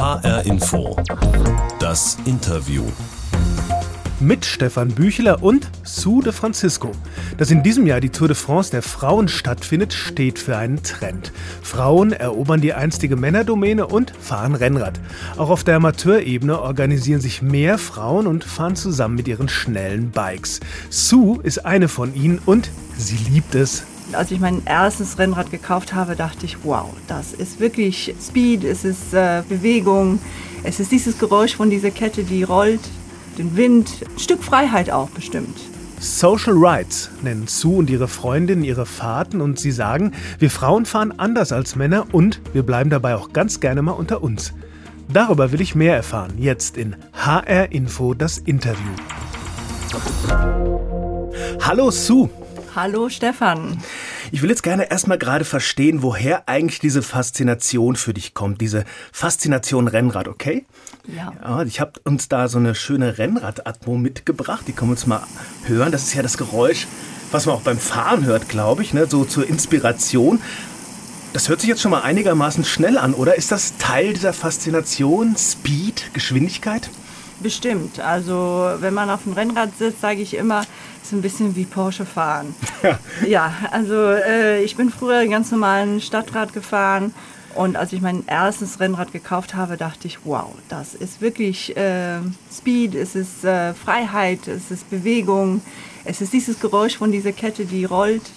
HR Info. Das Interview. Mit Stefan Büchler und Sue de Francisco. Dass in diesem Jahr die Tour de France der Frauen stattfindet, steht für einen Trend. Frauen erobern die einstige Männerdomäne und fahren Rennrad. Auch auf der Amateurebene organisieren sich mehr Frauen und fahren zusammen mit ihren schnellen Bikes. Sue ist eine von ihnen und sie liebt es, als ich mein erstes Rennrad gekauft habe, dachte ich, wow, das ist wirklich Speed, es ist äh, Bewegung, es ist dieses Geräusch von dieser Kette, die rollt, den Wind, ein Stück Freiheit auch bestimmt. Social Rights nennen Sue und ihre Freundinnen ihre Fahrten und sie sagen, wir Frauen fahren anders als Männer und wir bleiben dabei auch ganz gerne mal unter uns. Darüber will ich mehr erfahren, jetzt in HR Info das Interview. Hallo Sue. Hallo Stefan. Ich will jetzt gerne erstmal gerade verstehen, woher eigentlich diese Faszination für dich kommt, diese Faszination Rennrad, okay? Ja. ja ich habe uns da so eine schöne Rennrad-Atmo mitgebracht, die können wir uns mal hören. Das ist ja das Geräusch, was man auch beim Fahren hört, glaube ich, ne? so zur Inspiration. Das hört sich jetzt schon mal einigermaßen schnell an, oder? Ist das Teil dieser Faszination, Speed, Geschwindigkeit? Bestimmt. Also wenn man auf dem Rennrad sitzt, sage ich immer, ist ein bisschen wie Porsche fahren. Ja, ja also äh, ich bin früher ganz normalen Stadtrad gefahren und als ich mein erstes Rennrad gekauft habe, dachte ich, wow, das ist wirklich äh, Speed, es ist äh, Freiheit, es ist Bewegung, es ist dieses Geräusch von dieser Kette, die rollt,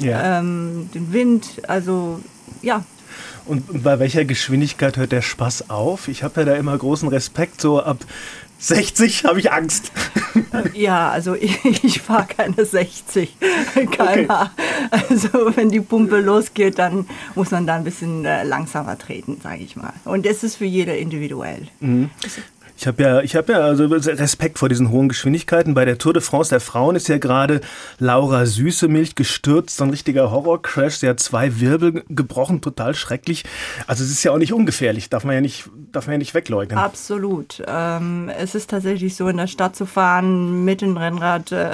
ja. ähm, den Wind, also ja, und bei welcher Geschwindigkeit hört der Spaß auf? Ich habe ja da immer großen Respekt, so ab 60 habe ich Angst. Ja, also ich, ich fahre keine 60 km/h. Okay. Also wenn die Pumpe losgeht, dann muss man da ein bisschen äh, langsamer treten, sage ich mal. Und das ist für jeder individuell. Mhm. Ich habe ja, ich habe ja also Respekt vor diesen hohen Geschwindigkeiten. Bei der Tour de France der Frauen ist ja gerade Laura Süßemilch gestürzt, so ein richtiger Horrorcrash. Sie hat zwei Wirbel gebrochen, total schrecklich. Also es ist ja auch nicht ungefährlich, darf man ja nicht, darf man ja nicht wegleugnen. Absolut. Ähm, es ist tatsächlich so, in der Stadt zu fahren mit dem Rennrad äh,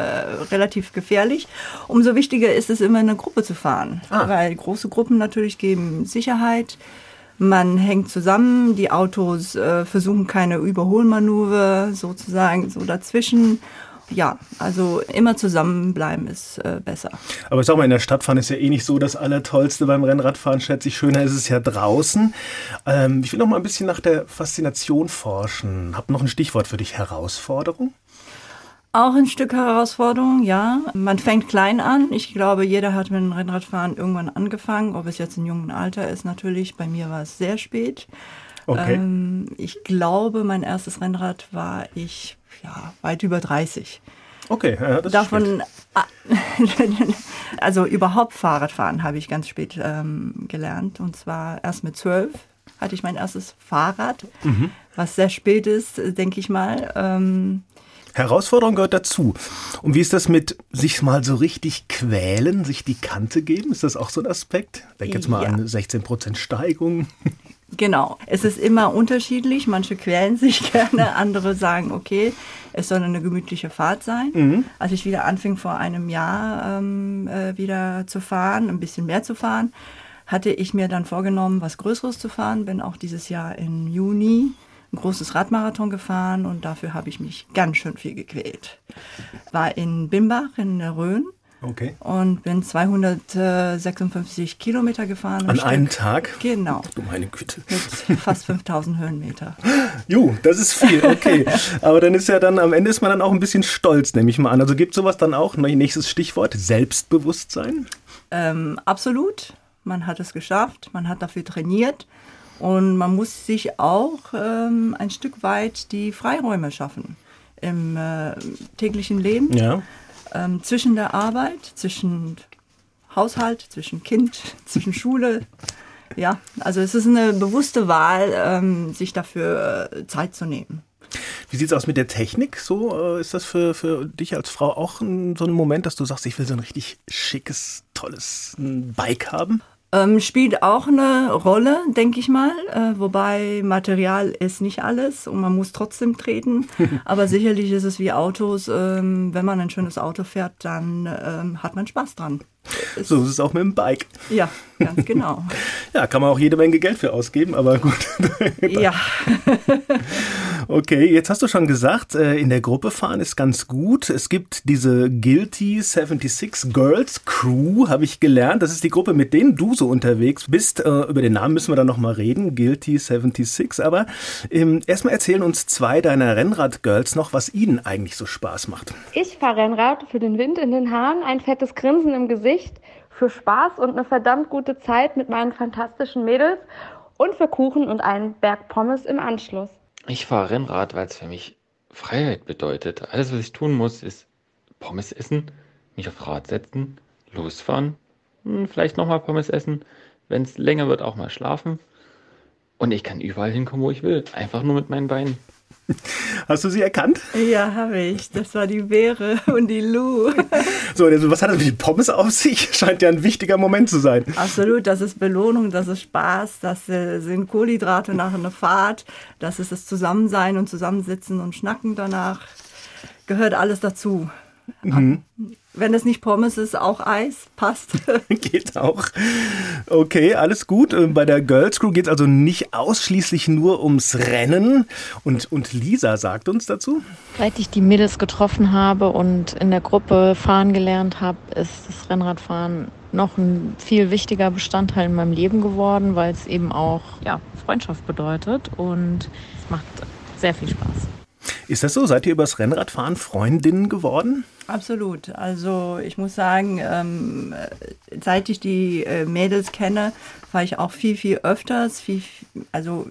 relativ gefährlich. Umso wichtiger ist es immer in einer Gruppe zu fahren, ah. weil große Gruppen natürlich geben Sicherheit. Man hängt zusammen, die Autos äh, versuchen keine Überholmanöver sozusagen so dazwischen. Ja, also immer zusammenbleiben ist äh, besser. Aber sag mal, in der Stadt fahren ist ja eh nicht so das Allertollste beim Rennradfahren, schätze ich. Schöner ist es ja draußen. Ähm, ich will noch mal ein bisschen nach der Faszination forschen. Hab noch ein Stichwort für dich: Herausforderung? Auch ein Stück Herausforderung, ja. Man fängt klein an. Ich glaube, jeder hat mit dem Rennradfahren irgendwann angefangen. Ob es jetzt im jungen Alter ist, natürlich. Bei mir war es sehr spät. Okay. Ähm, ich glaube, mein erstes Rennrad war ich ja, weit über 30. Okay, ja, das Davon, also überhaupt Fahrradfahren habe ich ganz spät ähm, gelernt. Und zwar erst mit zwölf hatte ich mein erstes Fahrrad, mhm. was sehr spät ist, denke ich mal. Ähm, Herausforderung gehört dazu. Und wie ist das mit sich mal so richtig quälen, sich die Kante geben? Ist das auch so ein Aspekt? Denk jetzt mal ja. an 16% Steigung. Genau. Es ist immer unterschiedlich. Manche quälen sich gerne, andere sagen, okay, es soll eine gemütliche Fahrt sein. Mhm. Als ich wieder anfing, vor einem Jahr ähm, äh, wieder zu fahren, ein bisschen mehr zu fahren, hatte ich mir dann vorgenommen, was Größeres zu fahren. Bin auch dieses Jahr im Juni ein großes Radmarathon gefahren und dafür habe ich mich ganz schön viel gequält. War in Bimbach in der Rhön. Okay. Und bin 256 Kilometer gefahren. An einem Tag? Genau. Du meine Güte. Mit fast 5000 Höhenmeter. Jo, das ist viel, okay. Aber dann ist ja dann, am Ende ist man dann auch ein bisschen stolz, nehme ich mal an. Also gibt sowas dann auch, nächstes Stichwort, Selbstbewusstsein? Ähm, absolut. Man hat es geschafft, man hat dafür trainiert. Und man muss sich auch ähm, ein Stück weit die Freiräume schaffen im äh, täglichen Leben. Ja. Ähm, zwischen der Arbeit, zwischen Haushalt, zwischen Kind, zwischen Schule. Ja, also es ist eine bewusste Wahl, ähm, sich dafür äh, Zeit zu nehmen. Wie sieht es aus mit der Technik? So äh, ist das für, für dich als Frau auch ein, so ein Moment, dass du sagst, ich will so ein richtig schickes, tolles Bike haben? Ähm, spielt auch eine Rolle, denke ich mal. Äh, wobei Material ist nicht alles und man muss trotzdem treten. Aber sicherlich ist es wie Autos. Ähm, wenn man ein schönes Auto fährt, dann ähm, hat man Spaß dran. so ist es auch mit dem Bike. Ja, ganz genau. ja, kann man auch jede Menge Geld für ausgeben, aber gut. ja. okay, jetzt hast du schon gesagt, äh, in der Gruppe fahren ist ganz gut. Es gibt diese Guilty 76 Girls Crew, habe ich gelernt. Das ist die Gruppe, mit denen du so unterwegs bist. Äh, über den Namen müssen wir dann nochmal reden, Guilty 76. Aber ähm, erstmal erzählen uns zwei deiner Rennrad-Girls noch, was ihnen eigentlich so Spaß macht. Ich fahre Rennrad für den Wind in den Haaren, ein fettes Grinsen im Gesicht, für Spaß und eine verdammt gute Zeit mit meinen fantastischen Mädels und für Kuchen und einen Berg Pommes im Anschluss. Ich fahre Rennrad, weil es für mich Freiheit bedeutet. Alles, was ich tun muss, ist Pommes essen, mich aufs Rad setzen, losfahren, vielleicht nochmal Pommes essen, wenn es länger wird, auch mal schlafen. Und ich kann überall hinkommen, wo ich will. Einfach nur mit meinen Beinen. Hast du sie erkannt? Ja, habe ich. Das war die Beere und die Lu. So, also was hat das mit den Pommes auf sich? Scheint ja ein wichtiger Moment zu sein. Absolut, das ist Belohnung, das ist Spaß, das sind Kohlenhydrate nach einer Fahrt, das ist das Zusammensein und Zusammensitzen und Schnacken danach. Gehört alles dazu. Mhm. Wenn es nicht Pommes ist, auch Eis, passt. geht auch. Okay, alles gut. Ähm, bei der Girls Crew geht es also nicht ausschließlich nur ums Rennen. Und, und Lisa sagt uns dazu. Seit ich die Mädels getroffen habe und in der Gruppe fahren gelernt habe, ist das Rennradfahren noch ein viel wichtiger Bestandteil in meinem Leben geworden, weil es eben auch ja, Freundschaft bedeutet und es macht sehr viel Spaß. Ist das so? Seid ihr übers Rennradfahren Freundinnen geworden? Absolut. Also ich muss sagen, ähm, seit ich die äh, Mädels kenne, fahre ich auch viel, viel öfters. Viel, also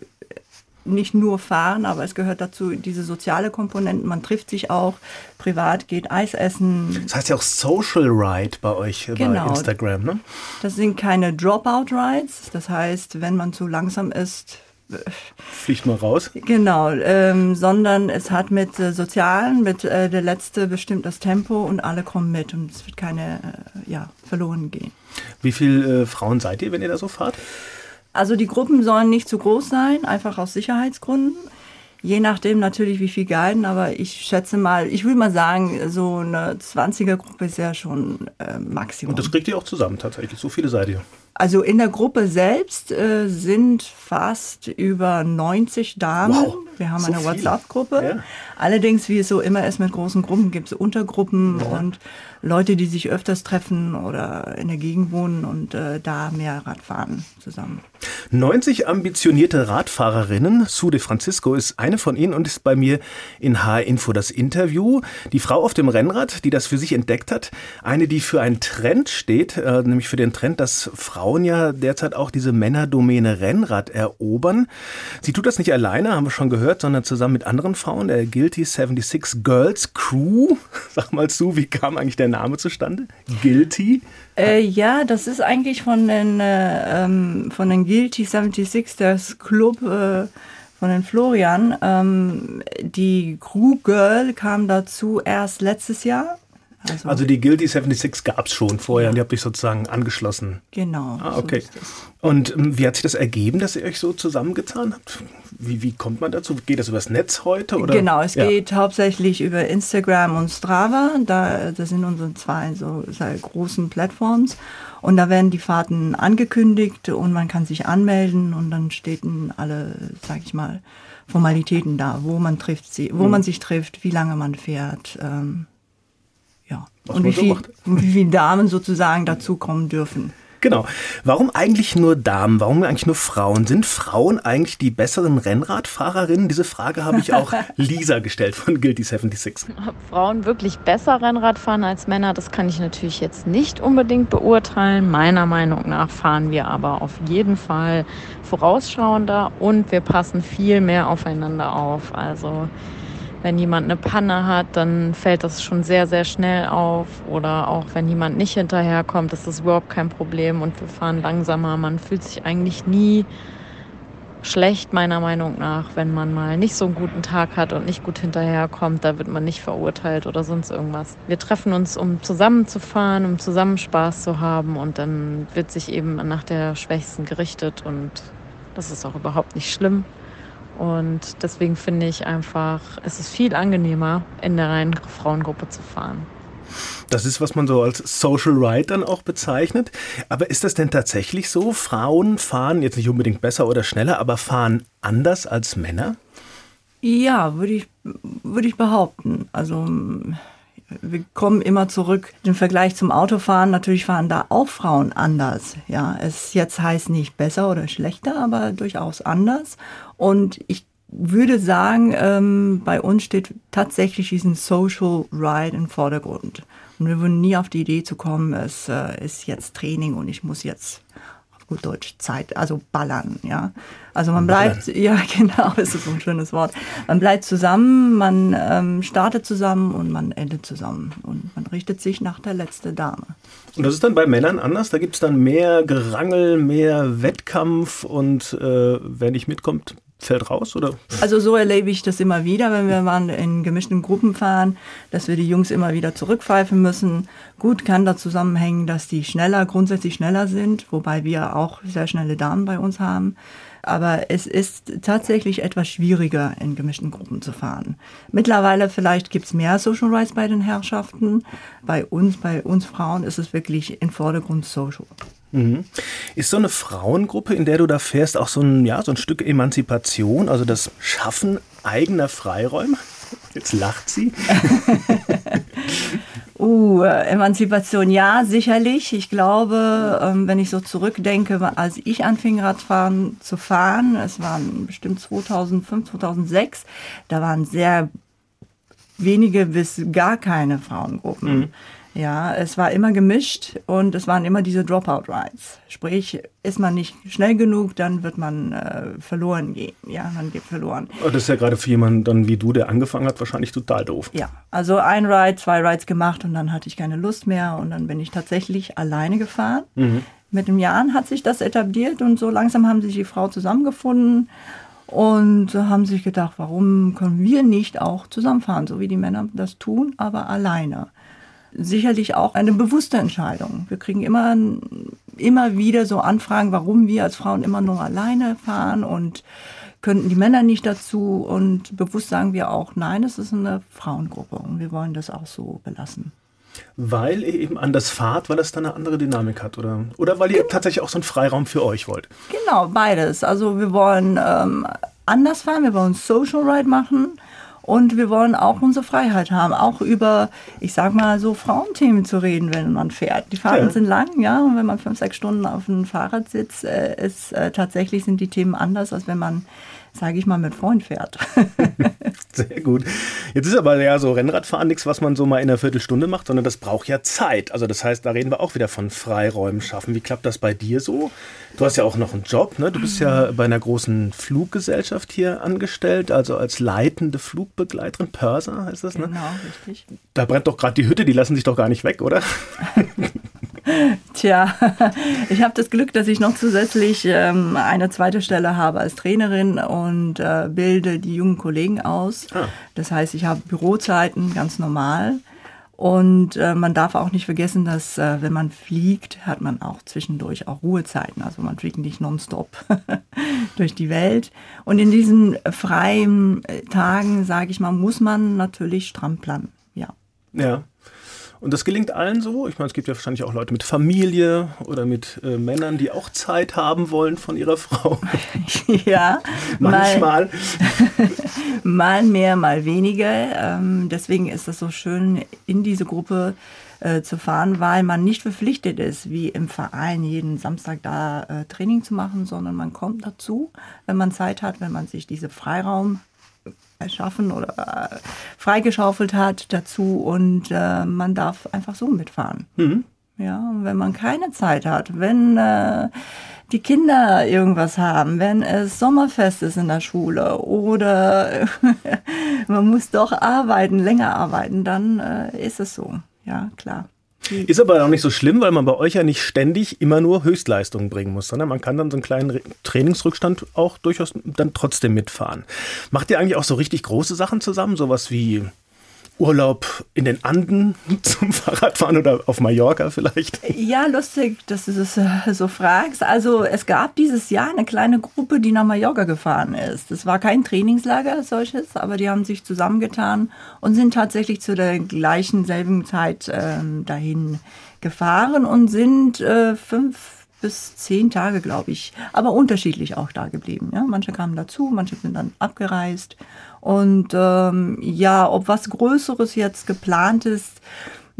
nicht nur fahren, aber es gehört dazu diese soziale Komponente. Man trifft sich auch privat, geht Eis essen. Das heißt ja auch Social Ride bei euch genau. bei Instagram, ne? Das sind keine Dropout Rides. Das heißt, wenn man zu langsam ist, Fliegt mal raus. Genau, ähm, sondern es hat mit äh, Sozialen, mit äh, der Letzte bestimmt das Tempo und alle kommen mit und es wird keine äh, ja, verloren gehen. Wie viele äh, Frauen seid ihr, wenn ihr da so fahrt? Also die Gruppen sollen nicht zu groß sein, einfach aus Sicherheitsgründen. Je nachdem natürlich, wie viel guiden, aber ich schätze mal, ich will mal sagen, so eine 20er-Gruppe ist ja schon äh, Maximum. Und das kriegt ihr auch zusammen tatsächlich, so viele seid ihr. Also in der Gruppe selbst äh, sind fast über 90 Damen. Wow, Wir haben so eine WhatsApp-Gruppe. Ja. Allerdings, wie es so immer ist mit großen Gruppen, gibt es Untergruppen ja. und Leute, die sich öfters treffen oder in der Gegend wohnen und äh, da mehr Radfahren zusammen. 90 ambitionierte Radfahrerinnen. Sue de Francisco ist eine von ihnen und ist bei mir in H-Info das Interview. Die Frau auf dem Rennrad, die das für sich entdeckt hat. Eine, die für einen Trend steht, äh, nämlich für den Trend, dass Frauen ja derzeit auch diese Männerdomäne Rennrad erobern. Sie tut das nicht alleine, haben wir schon gehört, sondern zusammen mit anderen Frauen, der Guilty 76 Girls Crew. Sag mal Sue, wie kam eigentlich der Name zustande? Guilty? Äh, ja, das ist eigentlich von den, äh, ähm, von den Guilty 76, das Club äh, von den Florian. Ähm, die Crew Girl kam dazu erst letztes Jahr. Also, also die Guilty 76 gab es schon vorher ja. und die habt euch sozusagen angeschlossen. Genau. Ah, okay. So und ähm, wie hat sich das ergeben, dass ihr euch so zusammengetan habt? Wie, wie kommt man dazu? Geht das übers Netz heute? Oder? Genau, es ja. geht hauptsächlich über Instagram und Strava. Da, das sind unsere zwei so großen Plattforms. Und da werden die Fahrten angekündigt und man kann sich anmelden und dann stehen alle, sag ich mal, Formalitäten da, wo man trifft sie, wo mhm. man sich trifft, wie lange man fährt. Ähm, ja. Was und wie, so viel, wie viele Damen sozusagen dazukommen dürfen. Genau. Warum eigentlich nur Damen? Warum eigentlich nur Frauen? Sind Frauen eigentlich die besseren Rennradfahrerinnen? Diese Frage habe ich auch Lisa gestellt von Guilty 76. Ob Frauen wirklich besser Rennrad fahren als Männer, das kann ich natürlich jetzt nicht unbedingt beurteilen. Meiner Meinung nach fahren wir aber auf jeden Fall vorausschauender und wir passen viel mehr aufeinander auf. Also wenn jemand eine Panne hat, dann fällt das schon sehr, sehr schnell auf. Oder auch wenn jemand nicht hinterherkommt, ist das überhaupt kein Problem und wir fahren langsamer. Man fühlt sich eigentlich nie schlecht, meiner Meinung nach, wenn man mal nicht so einen guten Tag hat und nicht gut hinterherkommt. Da wird man nicht verurteilt oder sonst irgendwas. Wir treffen uns, um zusammenzufahren, um zusammen Spaß zu haben und dann wird sich eben nach der Schwächsten gerichtet und das ist auch überhaupt nicht schlimm. Und deswegen finde ich einfach, es ist viel angenehmer, in der reinen Frauengruppe zu fahren. Das ist, was man so als Social Ride dann auch bezeichnet. Aber ist das denn tatsächlich so? Frauen fahren jetzt nicht unbedingt besser oder schneller, aber fahren anders als Männer? Ja, würde ich, würde ich behaupten. Also wir kommen immer zurück im Vergleich zum Autofahren. Natürlich fahren da auch Frauen anders. Ja, es jetzt heißt nicht besser oder schlechter, aber durchaus anders. Und ich würde sagen, ähm, bei uns steht tatsächlich diesen Social Ride im Vordergrund. Und wir würden nie auf die Idee zu kommen, es äh, ist jetzt Training und ich muss jetzt gut Deutsch Zeit, also ballern, ja. Also man bleibt, ballern. ja genau, ist so ein schönes Wort. Man bleibt zusammen, man ähm, startet zusammen und man endet zusammen und man richtet sich nach der letzten Dame. Und das ist dann bei Männern anders, da gibt es dann mehr Gerangel, mehr Wettkampf und äh, wer nicht mitkommt, fällt raus, oder? Also so erlebe ich das immer wieder, wenn wir mal in gemischten Gruppen fahren, dass wir die Jungs immer wieder zurückpfeifen müssen. Gut kann da zusammenhängen, dass die schneller, grundsätzlich schneller sind, wobei wir auch sehr schnelle Damen bei uns haben. Aber es ist tatsächlich etwas schwieriger, in gemischten Gruppen zu fahren. Mittlerweile vielleicht gibt's mehr Social Rights bei den Herrschaften. Bei uns, bei uns Frauen ist es wirklich im Vordergrund Social. Mhm. Ist so eine Frauengruppe, in der du da fährst, auch so ein, ja, so ein Stück Emanzipation, also das Schaffen eigener Freiräume? Jetzt lacht sie. uh, Emanzipation, ja, sicherlich. Ich glaube, ähm, wenn ich so zurückdenke, als ich anfing, Radfahren zu fahren, es waren bestimmt 2005, 2006, da waren sehr wenige bis gar keine Frauengruppen. Mhm. Ja, es war immer gemischt und es waren immer diese Dropout-Rides. Sprich, ist man nicht schnell genug, dann wird man äh, verloren gehen. Ja, man geht verloren. Das ist ja gerade für jemanden dann wie du, der angefangen hat, wahrscheinlich total doof. Ja, also ein Ride, zwei Rides gemacht und dann hatte ich keine Lust mehr und dann bin ich tatsächlich alleine gefahren. Mhm. Mit den Jahren hat sich das etabliert und so langsam haben sich die Frau zusammengefunden und haben sich gedacht, warum können wir nicht auch zusammenfahren, so wie die Männer das tun, aber alleine sicherlich auch eine bewusste Entscheidung. Wir kriegen immer, immer wieder so Anfragen, warum wir als Frauen immer nur alleine fahren und könnten die Männer nicht dazu. Und bewusst sagen wir auch, nein, es ist eine Frauengruppe und wir wollen das auch so belassen. Weil ihr eben anders fahrt, weil das dann eine andere Dynamik hat, oder? Oder weil ihr tatsächlich auch so einen Freiraum für euch wollt? Genau, beides. Also wir wollen ähm, anders fahren, wir wollen Social Ride machen und wir wollen auch unsere Freiheit haben, auch über, ich sag mal, so Frauenthemen zu reden, wenn man fährt. Die Fahrten ja. sind lang, ja, und wenn man fünf, sechs Stunden auf einem Fahrrad sitzt, äh, ist äh, tatsächlich sind die Themen anders, als wenn man sage ich mal, mit Freund fährt. Sehr gut. Jetzt ist aber ja so Rennradfahren nichts, was man so mal in einer Viertelstunde macht, sondern das braucht ja Zeit. Also das heißt, da reden wir auch wieder von Freiräumen schaffen. Wie klappt das bei dir so? Du hast ja auch noch einen Job, ne? Du bist ja bei einer großen Fluggesellschaft hier angestellt, also als leitende Flugbegleiterin, Pörser heißt das, ne? Genau, richtig. Da brennt doch gerade die Hütte, die lassen sich doch gar nicht weg, oder? Tja, ich habe das Glück, dass ich noch zusätzlich ähm, eine zweite Stelle habe als Trainerin und äh, bilde die jungen Kollegen aus. Ah. Das heißt, ich habe Bürozeiten ganz normal. Und äh, man darf auch nicht vergessen, dass äh, wenn man fliegt, hat man auch zwischendurch auch Ruhezeiten. Also man fliegt nicht nonstop durch die Welt. Und in diesen freien äh, Tagen, sage ich mal, muss man natürlich stramm planen. Ja. Ja. Und das gelingt allen so. Ich meine, es gibt ja wahrscheinlich auch Leute mit Familie oder mit äh, Männern, die auch Zeit haben wollen von ihrer Frau. ja, manchmal. Mal, mal mehr, mal weniger. Ähm, deswegen ist es so schön, in diese Gruppe äh, zu fahren, weil man nicht verpflichtet ist, wie im Verein jeden Samstag da äh, Training zu machen, sondern man kommt dazu, wenn man Zeit hat, wenn man sich diese Freiraum erschaffen oder äh, freigeschaufelt hat dazu und äh, man darf einfach so mitfahren. Mhm. Ja, und wenn man keine Zeit hat, wenn äh, die Kinder irgendwas haben, wenn es Sommerfest ist in der Schule oder man muss doch arbeiten, länger arbeiten, dann äh, ist es so. Ja, klar. Ist aber auch nicht so schlimm, weil man bei euch ja nicht ständig immer nur Höchstleistungen bringen muss, sondern man kann dann so einen kleinen Trainingsrückstand auch durchaus dann trotzdem mitfahren. Macht ihr eigentlich auch so richtig große Sachen zusammen, sowas wie Urlaub in den Anden zum Fahrradfahren oder auf Mallorca vielleicht? Ja, lustig, dass du das äh, so fragst. Also es gab dieses Jahr eine kleine Gruppe, die nach Mallorca gefahren ist. Es war kein Trainingslager als solches, aber die haben sich zusammengetan und sind tatsächlich zu der gleichen selben Zeit ähm, dahin gefahren und sind äh, fünf bis zehn Tage, glaube ich, aber unterschiedlich auch da geblieben. Ja? Manche kamen dazu, manche sind dann abgereist. Und ähm, ja, ob was Größeres jetzt geplant ist,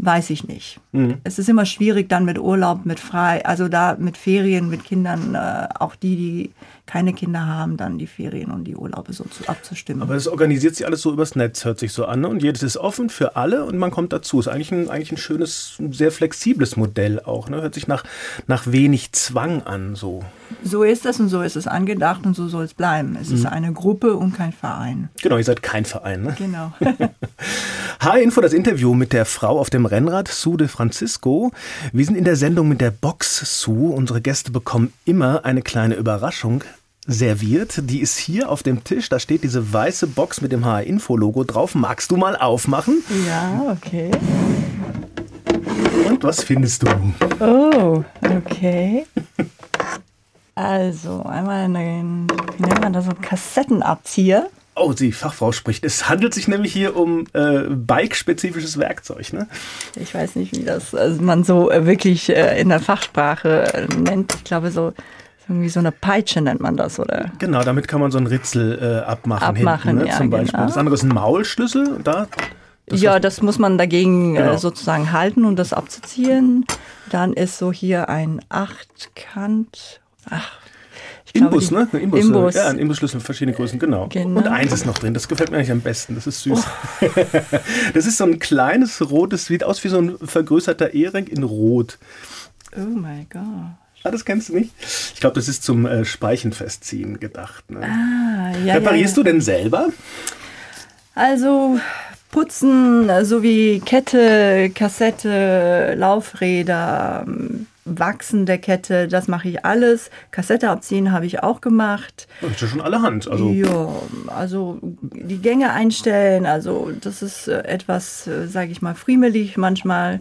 weiß ich nicht. Mhm. Es ist immer schwierig dann mit Urlaub, mit frei, also da mit Ferien, mit Kindern, äh, auch die, die keine Kinder haben, dann die Ferien und die Urlaube so zu, abzustimmen. Aber es organisiert sich alles so übers Netz, hört sich so an. Ne? Und jedes ist offen für alle und man kommt dazu. Ist eigentlich ein, eigentlich ein schönes, sehr flexibles Modell auch. Ne? Hört sich nach, nach wenig Zwang an. So. so ist es und so ist es angedacht und so soll es bleiben. Es mhm. ist eine Gruppe und kein Verein. Genau, ihr seid kein Verein. Ne? Genau. H-Info, das Interview mit der Frau auf dem Rennrad, Sue de Francisco. Wir sind in der Sendung mit der Box Sue. Unsere Gäste bekommen immer eine kleine Überraschung serviert. Die ist hier auf dem Tisch. Da steht diese weiße Box mit dem HR-Info-Logo drauf. Magst du mal aufmachen? Ja, okay. Und was findest du? Oh, okay. Also, einmal einen, wie nennt man das, so einen Kassettenabzieher. Oh, die Fachfrau spricht. Es handelt sich nämlich hier um äh, bike-spezifisches Werkzeug, ne? Ich weiß nicht, wie das also man so äh, wirklich äh, in der Fachsprache äh, nennt. Ich glaube, so irgendwie so eine Peitsche nennt man das, oder? Genau, damit kann man so einen Ritzel äh, abmachen, abmachen hinten, ne, ja, zum Beispiel. Genau. Das andere ist ein Maulschlüssel. Da, das ja, das muss man dagegen Genau. äh, sozusagen halten, um das abzuziehen. Dann ist so hier ein Achtkant. Ach, glaube, Imbus, ne? Ein Imbus, Imbus. Ja, ein Imbusschlüssel, verschiedene Größen, genau. Genau. Und eins ist noch drin, das gefällt mir eigentlich am besten, das ist süß. das ist so ein kleines rotes, sieht aus wie so ein vergrößerter Ehering in Rot. Oh mein Gott. Ah, das kennst du nicht? Ich glaube, das ist zum äh, Speichenfestziehen gedacht. Ne? Ah, ja, Reparierst ja, du denn selber? Also putzen sowie Kette, Kassette, Laufräder, ähm, Wachsen der Kette, das mache ich alles. Kassette abziehen habe ich auch gemacht. Das ist ja schon allerhand. Also, Ja, also die Gänge einstellen, also das ist äh, etwas, sage ich mal, friemelig manchmal.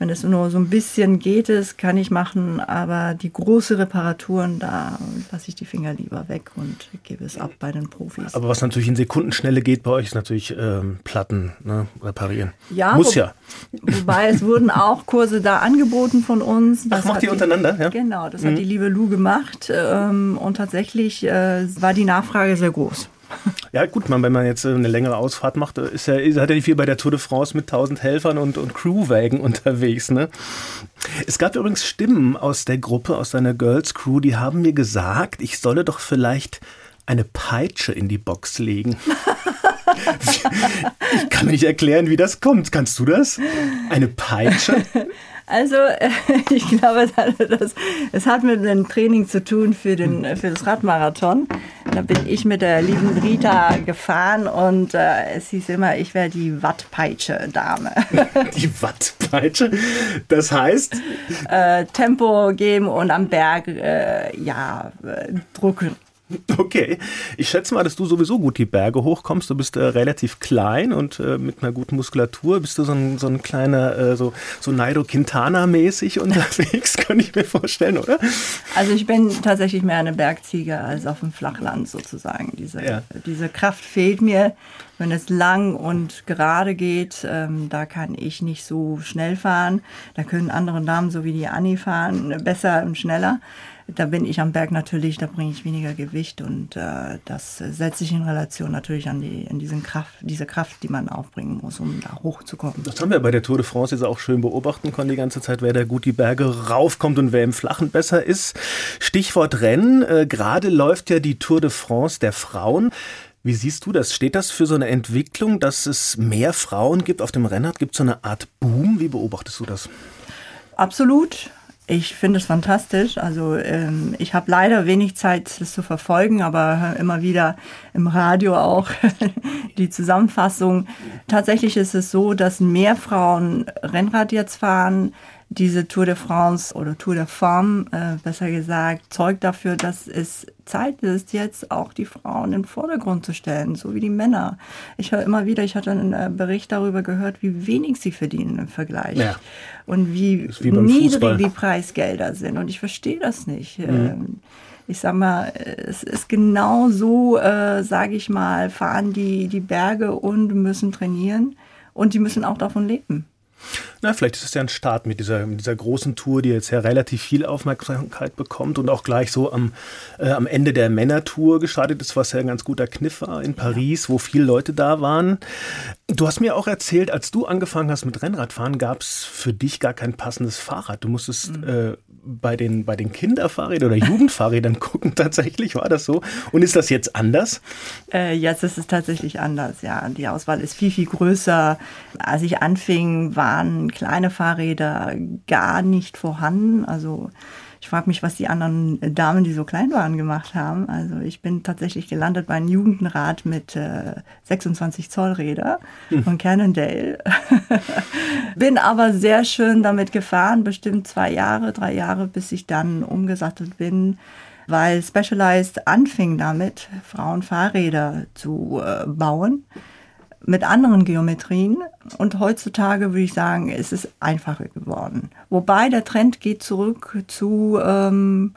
Wenn es nur so ein bisschen geht, es kann ich machen, aber die große Reparaturen, da lasse ich die Finger lieber weg und gebe es ab bei den Profis. aber was natürlich in Sekundenschnelle geht bei euch, ist natürlich ähm, Platten ne, reparieren. Ja, Muss wo- ja. Wobei es wurden auch Kurse da angeboten von uns. Ach, macht ihr untereinander? Ja? Mhm. Genau, das hat die liebe Lu gemacht ähm, und tatsächlich äh, war die Nachfrage sehr groß. Ja, gut, man, wenn man jetzt äh, eine längere Ausfahrt macht, äh, ist ja, ist, hat er nicht viel bei der Tour de France mit 1000 Helfern und, und Crewwagen unterwegs. Ne? Es gab übrigens Stimmen aus der Gruppe, aus deiner Girls Crew, die haben mir gesagt, ich solle doch vielleicht eine Peitsche in die Box legen. ich kann mir nicht erklären, wie das kommt. Kannst du das? Eine Peitsche? Also äh, ich glaube, es hat, das, es hat mit dem Training zu tun für, den, für das Radmarathon. Da bin ich mit der lieben Rita gefahren und äh, es hieß immer, ich wäre die Wattpeitsche-Dame. Die Wattpeitsche? Das heißt, äh, Tempo geben und am Berg äh, ja, äh, drucken. Okay, ich schätze mal, dass du sowieso gut die Berge hochkommst. Du bist äh, relativ klein und äh, mit einer guten Muskulatur bist du so ein, so ein kleiner, äh, so, so Nairo Quintana-mäßig unterwegs, kann ich mir vorstellen, oder? Also ich bin tatsächlich mehr eine Bergziege als auf dem Flachland sozusagen. Diese, Ja. diese Kraft fehlt mir, wenn es lang und gerade geht. Ähm, da kann ich nicht so schnell fahren. Da können andere Damen, so wie die Anni, fahren äh, besser und schneller. Da bin ich am Berg natürlich, da bringe ich weniger Gewicht und äh, das setzt sich in Relation natürlich an die, an diesen Kraft, diese Kraft, die man aufbringen muss, um da hochzukommen. Das haben wir bei der Tour de France jetzt auch schön beobachten können die ganze Zeit, wer da gut die Berge raufkommt und wer im Flachen besser ist. Stichwort Rennen. Äh, Gerade läuft ja die Tour de France der Frauen. Wie siehst du das? Steht das für so eine Entwicklung, dass es mehr Frauen gibt auf dem Rennrad? Gibt es so eine Art Boom? Wie beobachtest du das? Absolut. Ich finde es fantastisch. Also ähm, ich habe leider wenig Zeit, das zu verfolgen, aber immer wieder im Radio auch die Zusammenfassung. Tatsächlich ist es so, dass mehr Frauen Rennrad jetzt fahren. Diese Tour de France oder Tour de Femme, äh, besser gesagt, zeugt dafür, dass es Zeit ist, jetzt auch die Frauen in den Vordergrund zu stellen, so wie die Männer. Ich höre immer wieder, ich hatte einen äh, Bericht darüber gehört, wie wenig sie verdienen im Vergleich. Ja. Und wie, wie niedrig Fußball. die Preisgelder sind. Und ich verstehe das nicht. Mhm. Ähm, ich sag mal, es ist genau so, äh, sage ich mal, fahren die die Berge und müssen trainieren und die müssen auch davon leben. Na, vielleicht ist es ja ein Start mit dieser, mit dieser großen Tour, die jetzt ja relativ viel Aufmerksamkeit bekommt und auch gleich so am, äh, am Ende der Männertour gestartet ist, was ja ein ganz guter Kniff war in Paris, wo viele Leute da waren. Du hast mir auch erzählt, als du angefangen hast mit Rennradfahren, gab es für dich gar kein passendes Fahrrad. Du musstest mhm. äh, bei den, bei den Kinderfahrrädern oder Jugendfahrrädern gucken, tatsächlich war das so. Und ist das jetzt anders? Äh, jetzt ist es tatsächlich anders, ja. Die Auswahl ist viel, viel größer. Als ich anfing, waren kleine Fahrräder gar nicht vorhanden. Also ich frage mich, was die anderen Damen, die so klein waren, gemacht haben. Also ich bin tatsächlich gelandet bei einem Jugendenrad mit äh, 26 Zoll Räder hm. von Cannondale. bin aber sehr schön damit gefahren, bestimmt zwei Jahre, drei Jahre, bis ich dann umgesattelt bin weil Specialized anfing damit, Frauenfahrräder zu äh, bauen mit anderen Geometrien. Und heutzutage würde ich sagen, ist es einfacher geworden. Wobei der Trend geht zurück zu, ähm,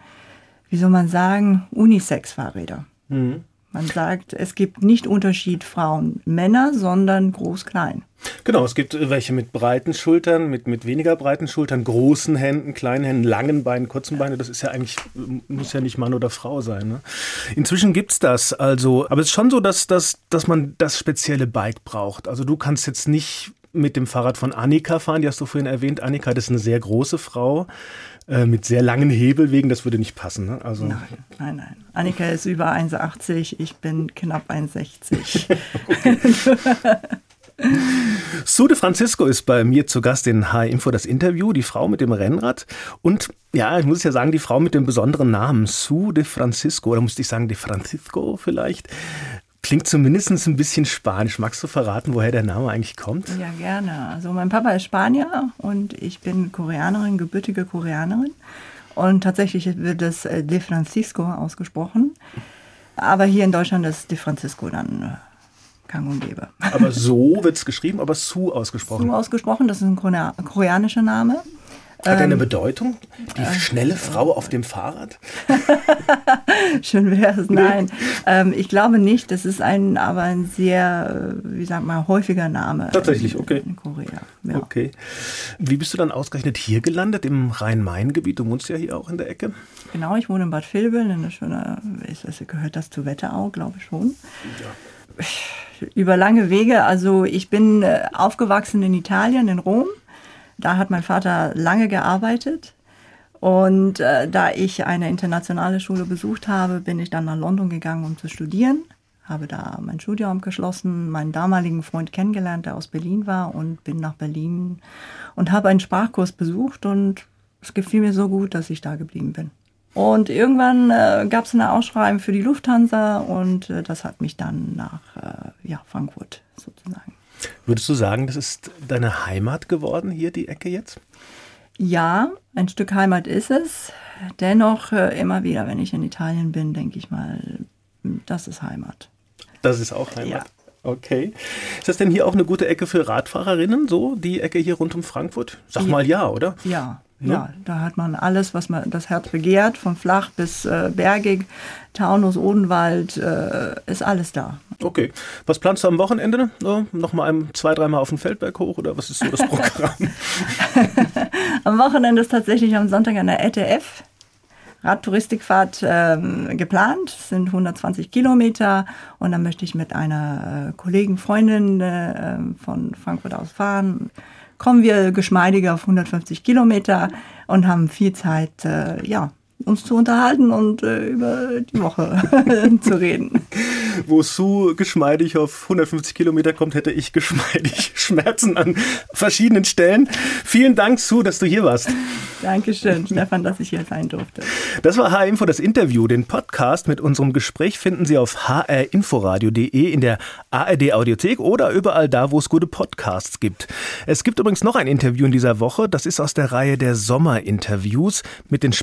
wie soll man sagen, Unisex-Fahrräder. Mhm. Man sagt, es gibt nicht Unterschied Frauen, Männer, sondern groß-klein. Genau, es gibt welche mit breiten Schultern, mit, mit weniger breiten Schultern, großen Händen, kleinen Händen, langen Beinen, kurzen Beinen. Das ist ja eigentlich, muss ja nicht Mann oder Frau sein. Ne? Inzwischen gibt's das. Also, aber es ist schon so, dass, dass, dass man das spezielle Bike braucht. Also du kannst jetzt nicht mit dem Fahrrad von Annika fahren, die hast du vorhin erwähnt. Annika, das ist eine sehr große Frau äh, mit sehr langen Hebelwegen, das würde nicht passen. Ne? Also nein, nein, nein. Annika ist über 1,80, ich bin knapp 1,60. Sude Francisco ist bei mir zu Gast in H-Info das Interview, die Frau mit dem Rennrad. Und ja, ich muss ja sagen, die Frau mit dem besonderen Namen, Su de Francisco, oder musste ich sagen, de Francisco vielleicht. Klingt zumindest ein bisschen spanisch. Magst du verraten, woher der Name eigentlich kommt? Ja, gerne. Also mein Papa ist Spanier und ich bin Koreanerin, gebürtige Koreanerin. Und tatsächlich wird das äh, De Francisco ausgesprochen. Aber hier in Deutschland ist De Francisco dann äh, gang und gäbe. Aber so wird es geschrieben, aber Su ausgesprochen. Su ausgesprochen, das ist ein koreanischer Name. Hat er eine ähm, Bedeutung? Die äh, schnelle Frau auf dem Fahrrad? Schön wäre es, nein. Ähm, ich glaube nicht. Das ist ein, aber ein sehr, äh, wie sagt man, häufiger Name. Tatsächlich, okay. In Korea. Ja. Okay. Wie bist du dann ausgerechnet hier gelandet, im Rhein-Main-Gebiet? Du wohnst ja hier auch in der Ecke. Genau, ich wohne in Bad Vilbel. In schöne, ist, gehört das zu Wetterau, glaube ich schon. Ja. Über lange Wege. Also ich bin äh, aufgewachsen in Italien, in Rom da hat mein Vater lange gearbeitet. Und äh, da ich eine internationale Schule besucht habe, bin ich dann nach London gegangen, um zu studieren. Habe da mein Studium geschlossen, meinen damaligen Freund kennengelernt, der aus Berlin war und bin nach Berlin und habe einen Sprachkurs besucht und es gefiel mir so gut, dass ich da geblieben bin. Und irgendwann äh, gab es eine Ausschreibung für die Lufthansa und äh, das hat mich dann nach äh, ja, Frankfurt sozusagen Würdest du sagen, das ist deine Heimat geworden, hier die Ecke jetzt? Ja, ein Stück Heimat ist es. Dennoch äh, immer wieder, wenn ich in Italien bin, denke ich mal, das ist Heimat. Das ist auch Heimat. Ja. Okay. Ist das denn hier auch eine gute Ecke für Radfahrerinnen, so die Ecke hier rund um Frankfurt? Sag mal ja, oder? Ja, Ne? Ja, da hat man alles, was man das Herz begehrt, von flach bis äh, bergig, Taunus, Odenwald, äh, ist alles da. Okay. Was planst du am Wochenende? So, noch mal ein, zwei, dreimal auf den Feldberg hoch oder was ist so das Programm? am Wochenende ist tatsächlich am Sonntag eine ETF. Radtouristikfahrt ähm, geplant, das sind 120 Kilometer und dann möchte ich mit einer äh, Kollegen, Freundin äh, von Frankfurt aus fahren kommen wir geschmeidiger auf 150 Kilometer und haben viel Zeit, äh, ja, uns zu unterhalten und äh, über die Woche zu reden. Wo Sue geschmeidig auf 150 Kilometer kommt, hätte ich geschmeidig Schmerzen an verschiedenen Stellen. Vielen Dank, Sue, dass du hier warst. Dankeschön, Stefan, dass ich hier sein durfte. Das war H-Info, das Interview. Den Podcast mit unserem Gespräch finden Sie auf hrinforadio.de, in der ARD-Audiothek oder überall da, wo es gute Podcasts gibt. Es gibt übrigens noch ein Interview in dieser Woche. Das ist aus der Reihe der Sommerinterviews mit den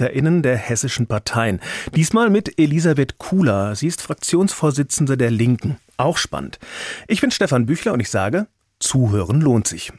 SpitzenpolitikerInnen der hessischen Parteien. Diesmal mit Elisabeth Kula. Sie ist Fraktionsvorsitzende der Linken. Auch spannend. Ich bin Stefan Büchler und ich sage, Zuhören lohnt sich.